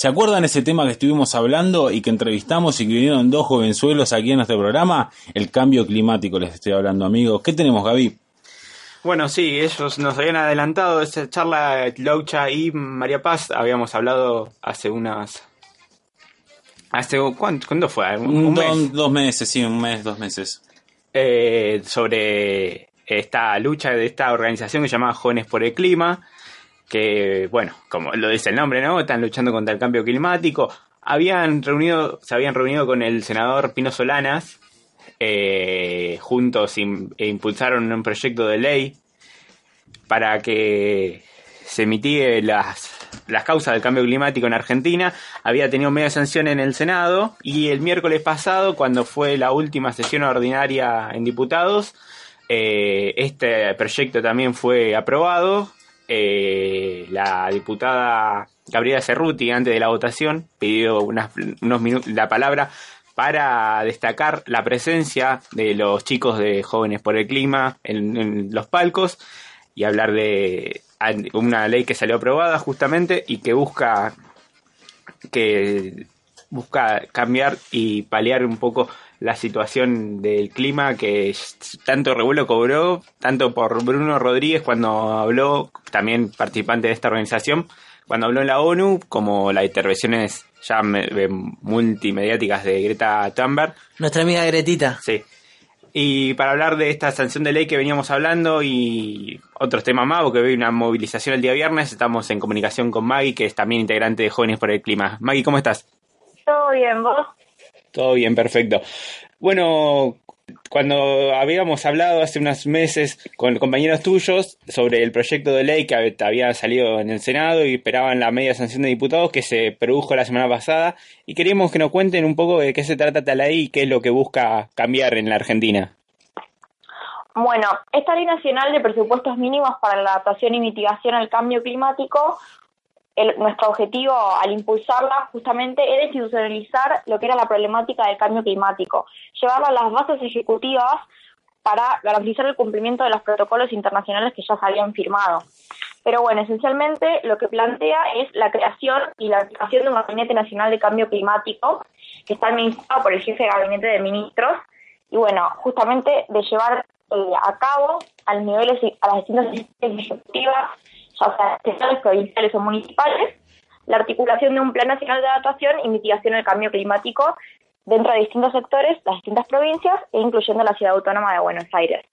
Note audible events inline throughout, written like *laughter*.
¿Se acuerdan ese tema que estuvimos hablando y que entrevistamos y que vinieron dos jovenzuelos aquí en nuestro programa? El cambio climático, les estoy hablando, amigos. ¿Qué tenemos, Gaby? Bueno, sí, ellos nos habían adelantado esa charla, Laucha y María Paz, habíamos hablado hace unas... ¿Hace cuánto, cuándo fue? ¿Un, mes? Dos meses, sí, un mes, dos meses. Eh, sobre esta lucha de esta organización que se llama Jóvenes por el Clima, que, bueno, como lo dice el nombre, ¿no? Están luchando contra el cambio climático. Habían reunido, se habían reunido con el senador Pino Solanas, eh, juntos e impulsaron un proyecto de ley para que se mitigue las, las causas del cambio climático en Argentina. Había tenido media sanción en el Senado y el miércoles pasado, cuando fue la última sesión ordinaria en diputados, eh, este proyecto también fue aprobado eh, la diputada Gabriela Cerruti, antes de la votación, pidió unos minutos la palabra para destacar la presencia de los chicos de Jóvenes por el Clima en, los palcos y hablar de una ley que salió aprobada justamente y que busca que busca cambiar y paliar un poco la situación del clima que tanto revuelo cobró, tanto por Bruno Rodríguez cuando habló, también participante de esta organización, cuando habló en la ONU, como las intervenciones ya multimediáticas de Greta Thunberg. Nuestra amiga Gretita. Sí. Y para hablar de esta sanción de ley que veníamos hablando y otros temas más, porque hay una movilización el día viernes, estamos en comunicación con Maggie, que es también integrante de Jóvenes por el Clima. Maggie, ¿cómo estás? Todo bien, ¿vos? Todo bien, perfecto. Bueno, cuando habíamos hablado hace unos meses con compañeros tuyos sobre el proyecto de ley que había salido en el Senado y esperaban la media sanción de diputados que se produjo la semana pasada y queríamos que nos cuenten un poco de qué se trata esta ley y qué es lo que busca cambiar en la Argentina. Bueno, esta ley nacional de presupuestos mínimos para la adaptación y mitigación al cambio climático nuestro objetivo al impulsarla justamente era institucionalizar lo que era la problemática del cambio climático, llevarla a las bases ejecutivas para garantizar el cumplimiento de los protocolos internacionales que ya se habían firmado. Pero bueno, esencialmente lo que plantea es la creación y la aplicación de un Gabinete Nacional de Cambio Climático que está administrado por el jefe de Gabinete de Ministros y bueno, justamente de llevar eh, a cabo a los niveles, a las distintas ejecutivas o sea, estatales, provinciales o municipales, la articulación de un Plan Nacional de Adaptación y Mitigación del Cambio Climático dentro de distintos sectores, las distintas provincias e incluyendo la Ciudad Autónoma de Buenos Aires.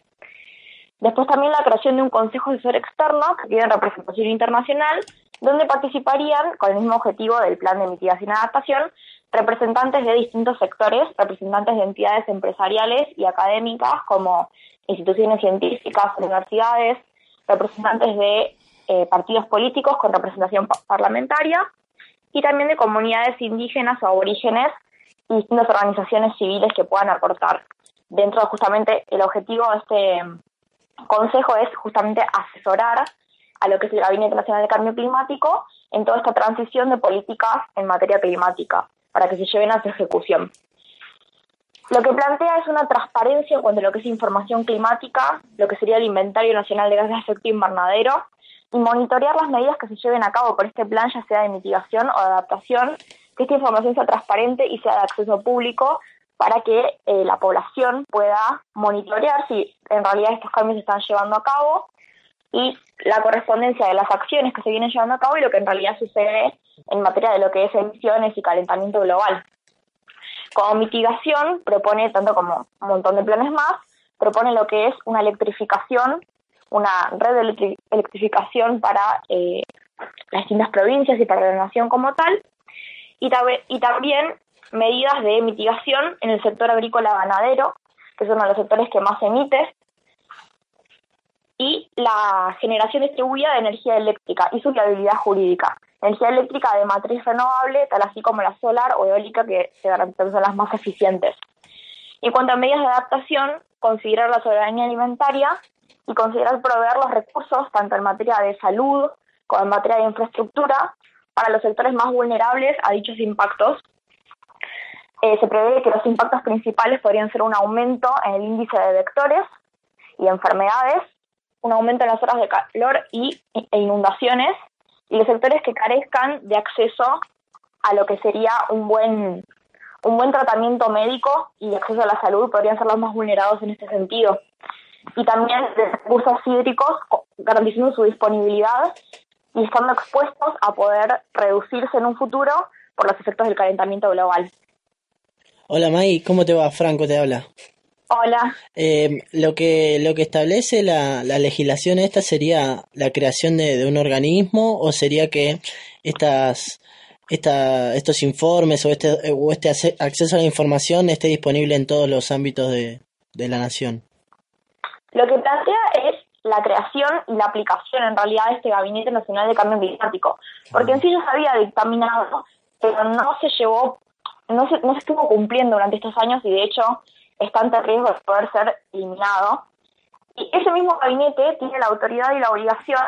Después también la creación de un Consejo Asesor Externo que tiene representación internacional, donde participarían, con el mismo objetivo del Plan de Mitigación y Adaptación, representantes de distintos sectores, representantes de entidades empresariales y académicas como instituciones científicas, universidades, representantes de eh, partidos políticos con representación parlamentaria y también de comunidades indígenas o aborígenes y distintas organizaciones civiles que puedan aportar. Dentro de justamente el objetivo de este consejo es justamente asesorar a lo que es el Gabinete Nacional de Cambio Climático en toda esta transición de políticas en materia climática para que se lleven a su ejecución. Lo que plantea es una transparencia en cuanto a lo que es información climática, lo que sería el Inventario Nacional de Gases de Efecto Invernadero y monitorear las medidas que se lleven a cabo por este plan, ya sea de mitigación o de adaptación, que esta información sea transparente y sea de acceso público para que eh, la población pueda monitorear si en realidad estos cambios se están llevando a cabo y la correspondencia de las acciones que se vienen llevando a cabo y lo que en realidad sucede en materia de lo que es emisiones y calentamiento global. Como mitigación propone, tanto como un montón de planes más, propone lo que es una electrificación una red de electrificación para eh, las distintas provincias y para la nación como tal, y, también medidas de mitigación en el sector agrícola ganadero, que es uno de los sectores que más emite, y la generación distribuida de energía eléctrica y su viabilidad jurídica. Energía eléctrica de matriz renovable, tal así como la solar o eólica, que se garantizan las más eficientes. En cuanto a medidas de adaptación, considerar la soberanía alimentaria y considerar proveer los recursos, tanto en materia de salud como en materia de infraestructura, para los sectores más vulnerables a dichos impactos. Eh, se prevé que los impactos principales podrían ser un aumento en el índice de vectores y enfermedades, un aumento en las horas de calor y, e inundaciones, y los sectores que carezcan de acceso a lo que sería un buen un buen tratamiento médico y acceso a la salud podrían ser los más vulnerados en este sentido. Y también de recursos hídricos, garantizando su disponibilidad y estando expuestos a poder reducirse en un futuro por los efectos del calentamiento global. Hola May, ¿cómo te va? Franco te habla. Hola. Eh, lo que lo que establece la, la legislación esta sería la creación de, un organismo o sería que estas esta, estos informes o este o este acceso a la información esté disponible en todos los ámbitos de, de la nación. Lo que plantea es la creación y la aplicación en realidad de este Gabinete Nacional de Cambio Climático, porque en sí ya se había dictaminado, pero no se llevó, no se, no se estuvo cumpliendo durante estos años y de hecho está ante riesgo de poder ser eliminado. Y ese mismo gabinete tiene la autoridad y la obligación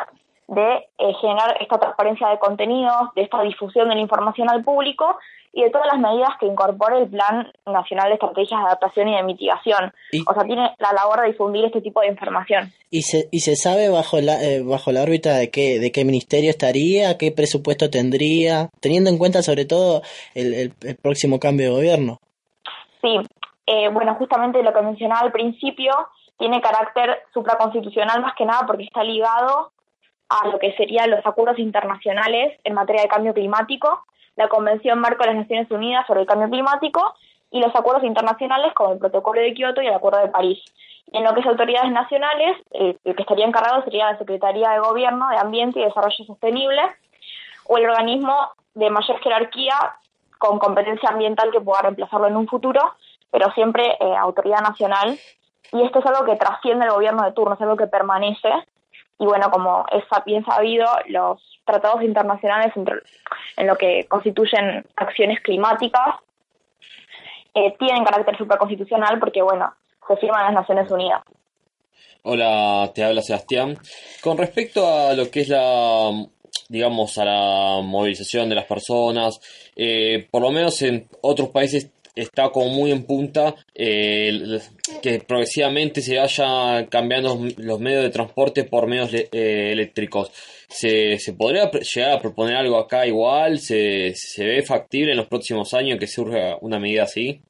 de eh, generar esta transparencia de contenidos, de esta difusión de la información al público y de todas las medidas que incorpore el Plan Nacional de Estrategias de Adaptación y de Mitigación. o sea, tiene la labor de difundir este tipo de información. ¿Y se, y se sabe bajo la, eh, bajo la órbita de qué, de qué ministerio estaría, qué presupuesto tendría, teniendo en cuenta sobre todo el, el, próximo cambio de gobierno? Sí, eh, bueno, justamente lo que mencionaba al principio tiene carácter supraconstitucional más que nada porque está ligado a lo que serían los acuerdos internacionales en materia de cambio climático, la Convención Marco de las Naciones Unidas sobre el Cambio Climático y los acuerdos internacionales como el Protocolo de Kioto y el Acuerdo de París. En lo que es autoridades nacionales, eh, el que estaría encargado sería la Secretaría de Gobierno de Ambiente y Desarrollo Sostenible o el organismo de mayor jerarquía con competencia ambiental que pueda reemplazarlo en un futuro, pero siempre eh, autoridad nacional. Y esto es algo que trasciende el gobierno de turno, es algo que permanece y bueno, como es bien sabido, los tratados internacionales en lo que constituyen acciones climáticas eh, tienen carácter supraconstitucional porque, bueno, se firman las Naciones Unidas. Hola, te habla Sebastián. Con respecto a lo que es la, digamos, a la movilización de las personas, eh, por lo menos en otros países está como muy en punta eh, que progresivamente se vayan cambiando los medios de transporte por medios eh, eléctricos. ¿Se, ¿Se, podría llegar a proponer algo acá igual? ¿Se, ¿Se ve factible en los próximos años que surja una medida así?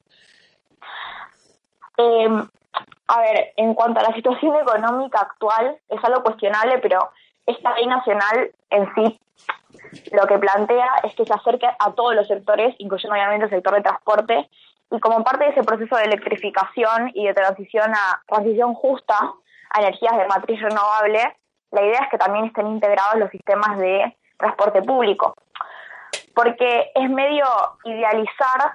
Em, a ver, en cuanto a la situación económica actual, es algo cuestionable, pero esta ley nacional en sí lo que plantea es que se acerque a todos los sectores, incluyendo obviamente el sector de transporte, y como parte de ese proceso de electrificación y de transición a transición justa a energías de matriz renovable, la idea es que también estén integrados los sistemas de transporte público, porque es medio idealizar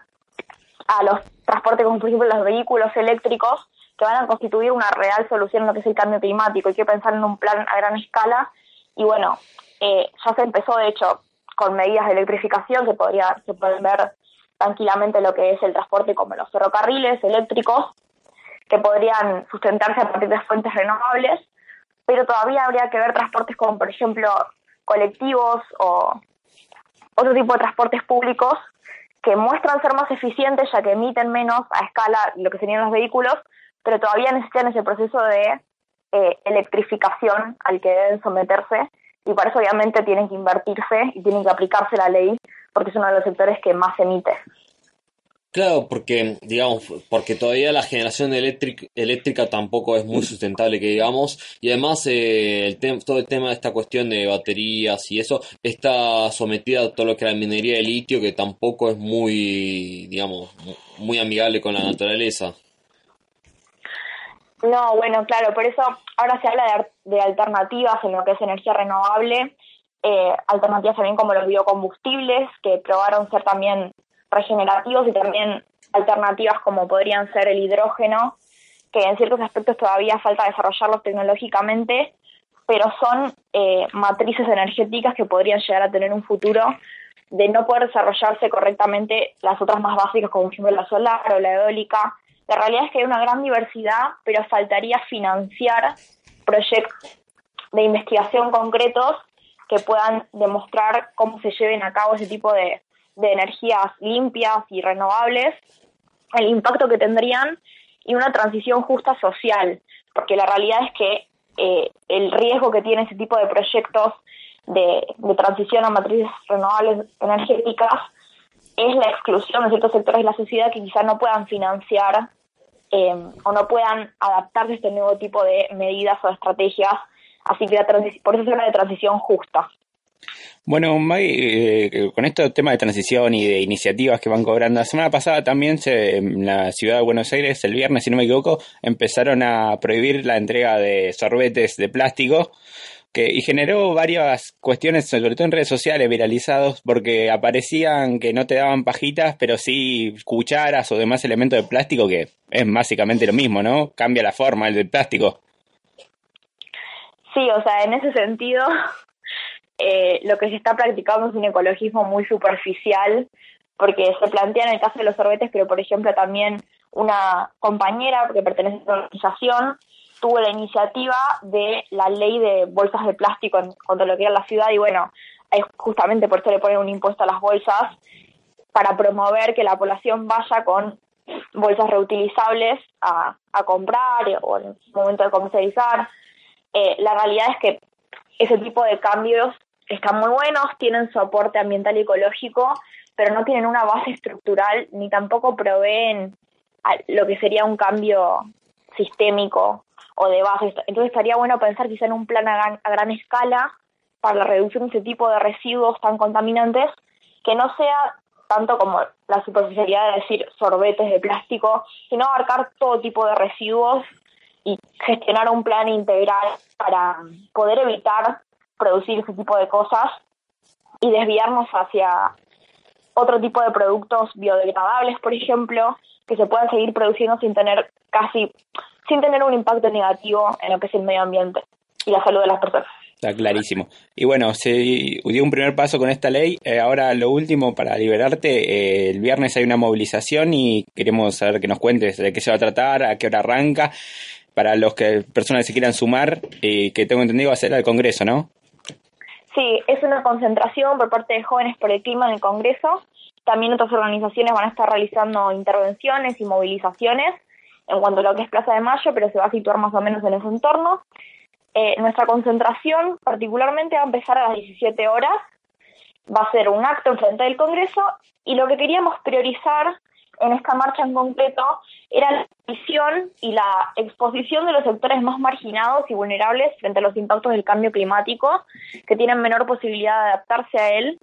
a los transportes como por ejemplo los vehículos eléctricos que van a constituir una real solución en lo que es el cambio climático. Hay que pensar en un plan a gran escala y bueno, eh, ya se empezó, de hecho, con medidas de electrificación que podría, se pueden ver tranquilamente lo que es el transporte como los ferrocarriles eléctricos, que podrían sustentarse a partir de fuentes renovables, pero todavía habría que ver transportes como, por ejemplo, colectivos o otro tipo de transportes públicos que muestran ser más eficientes ya que emiten menos a escala lo que serían los vehículos, pero todavía necesitan ese proceso de eh, electrificación al que deben someterse y para eso obviamente tienen que invertirse y tienen que aplicarse la ley porque es uno de los sectores que más emite. Claro, porque digamos, porque todavía la generación eléctrica tampoco es muy sustentable, que digamos, y además eh, el todo el tema de esta cuestión de baterías y eso está sometida a todo lo que es la minería de litio, que tampoco es muy, digamos, muy amigable con la naturaleza. No, bueno, claro, por eso ahora se habla de, alternativas en lo que es energía renovable, eh, alternativas también como los biocombustibles, que probaron ser también regenerativos y también alternativas como podrían ser el hidrógeno, que en ciertos aspectos todavía falta desarrollarlos tecnológicamente, pero son eh, matrices energéticas que podrían llegar a tener un futuro de no poder desarrollarse correctamente las otras más básicas, como por ejemplo la solar o la eólica, la realidad es que hay una gran diversidad, pero faltaría financiar proyectos de investigación concretos que puedan demostrar cómo se lleven a cabo ese tipo de, energías limpias y renovables, el impacto que tendrían y una transición justa social, porque la realidad es que eh, el riesgo que tiene ese tipo de proyectos de, de transición a matrices renovables energéticas es la exclusión de ciertos sectores de la sociedad que quizás no puedan financiar eh, o no puedan adaptarse a este nuevo tipo de medidas o estrategias. Así que la por eso se habla de transición justa. Bueno, Maggie, eh, con esto tema de transición y de iniciativas que van cobrando, la semana pasada también se, en la ciudad de Buenos Aires, el viernes, si no me equivoco, empezaron a prohibir la entrega de sorbetes de plástico que, y generó varias cuestiones, sobre todo en redes sociales, viralizados, porque aparecían que no te daban pajitas, pero sí cucharas o demás elementos de plástico, que es básicamente lo mismo, ¿no? Cambia la forma el del plástico. Sí, o sea, en ese sentido *laughs* eh, lo que se está practicando es un ecologismo muy superficial, porque se plantea en el caso de los sorbetes, pero por ejemplo también una compañera que pertenece a la organización tuvo la iniciativa de la ley de bolsas de plástico en, contra lo que la ciudad y bueno, justamente por eso le ponen un impuesto a las bolsas para promover que la población vaya con bolsas reutilizables a, a comprar o en el momento de comercializar. Eh, la realidad es que ese tipo de cambios están muy buenos, tienen soporte ambiental y ecológico, pero no tienen una base estructural ni tampoco proveen lo que sería un cambio sistémico o de base. Entonces estaría bueno pensar quizá en un plan a gran, escala para la reducción de ese tipo de residuos tan contaminantes que no sea tanto como la superficialidad de decir sorbetes de plástico, sino abarcar todo tipo de residuos y gestionar un plan integral para poder evitar producir ese tipo de cosas y desviarnos hacia otro tipo de productos biodegradables, por ejemplo, que se puedan seguir produciendo sin tener casi, sin tener un impacto negativo en lo que es el medio ambiente y la salud de las personas. Está clarísimo. Y bueno, se dio un primer paso con esta ley. Eh, ahora lo último para liberarte, eh, el viernes hay una movilización y queremos saber que nos cuentes de qué se va a tratar, a qué hora arranca, para los que personas que se quieran sumar y que tengo entendido va a ser al Congreso, ¿no? Sí, es una concentración por parte de Jóvenes por el Clima en el Congreso. También otras organizaciones van a estar realizando intervenciones y movilizaciones en cuanto a lo que es Plaza de Mayo, pero se va a situar más o menos en ese entorno. Eh, nuestra concentración particularmente va a empezar a las 17 horas. Va a ser un acto en frente del Congreso y lo que queríamos priorizar en esta marcha en concreto era la visión y la exposición de los sectores más marginados y vulnerables frente a los impactos del cambio climático, que tienen menor posibilidad de adaptarse a él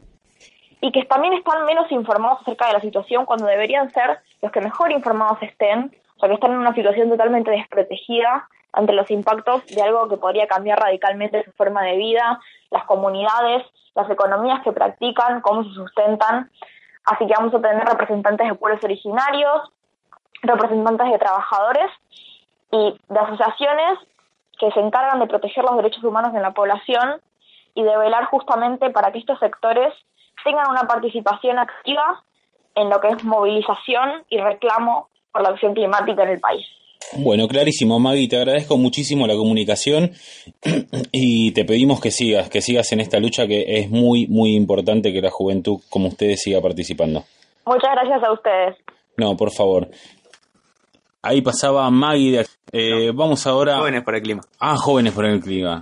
y que también están menos informados acerca de la situación cuando deberían ser los que mejor informados estén, o sea, que están en una situación totalmente desprotegida ante los impactos de algo que podría cambiar radicalmente su forma de vida, las comunidades, las economías que practican, cómo se sustentan. Así que vamos a tener representantes de pueblos originarios, representantes de trabajadores y de asociaciones que se encargan de proteger los derechos humanos en la población y de velar justamente para que estos sectores tengan una participación activa en lo que es movilización y reclamo por la acción climática en el país. Bueno, clarísimo, Maggie, te agradezco muchísimo la comunicación *clears throat* y te pedimos que sigas, que sigas en esta lucha que es muy, muy importante que la juventud como ustedes siga participando. Muchas gracias a ustedes. No, por favor. Ahí pasaba Maggie. De, eh, Vamos ahora. Jóvenes por el clima. Ah, jóvenes por el clima.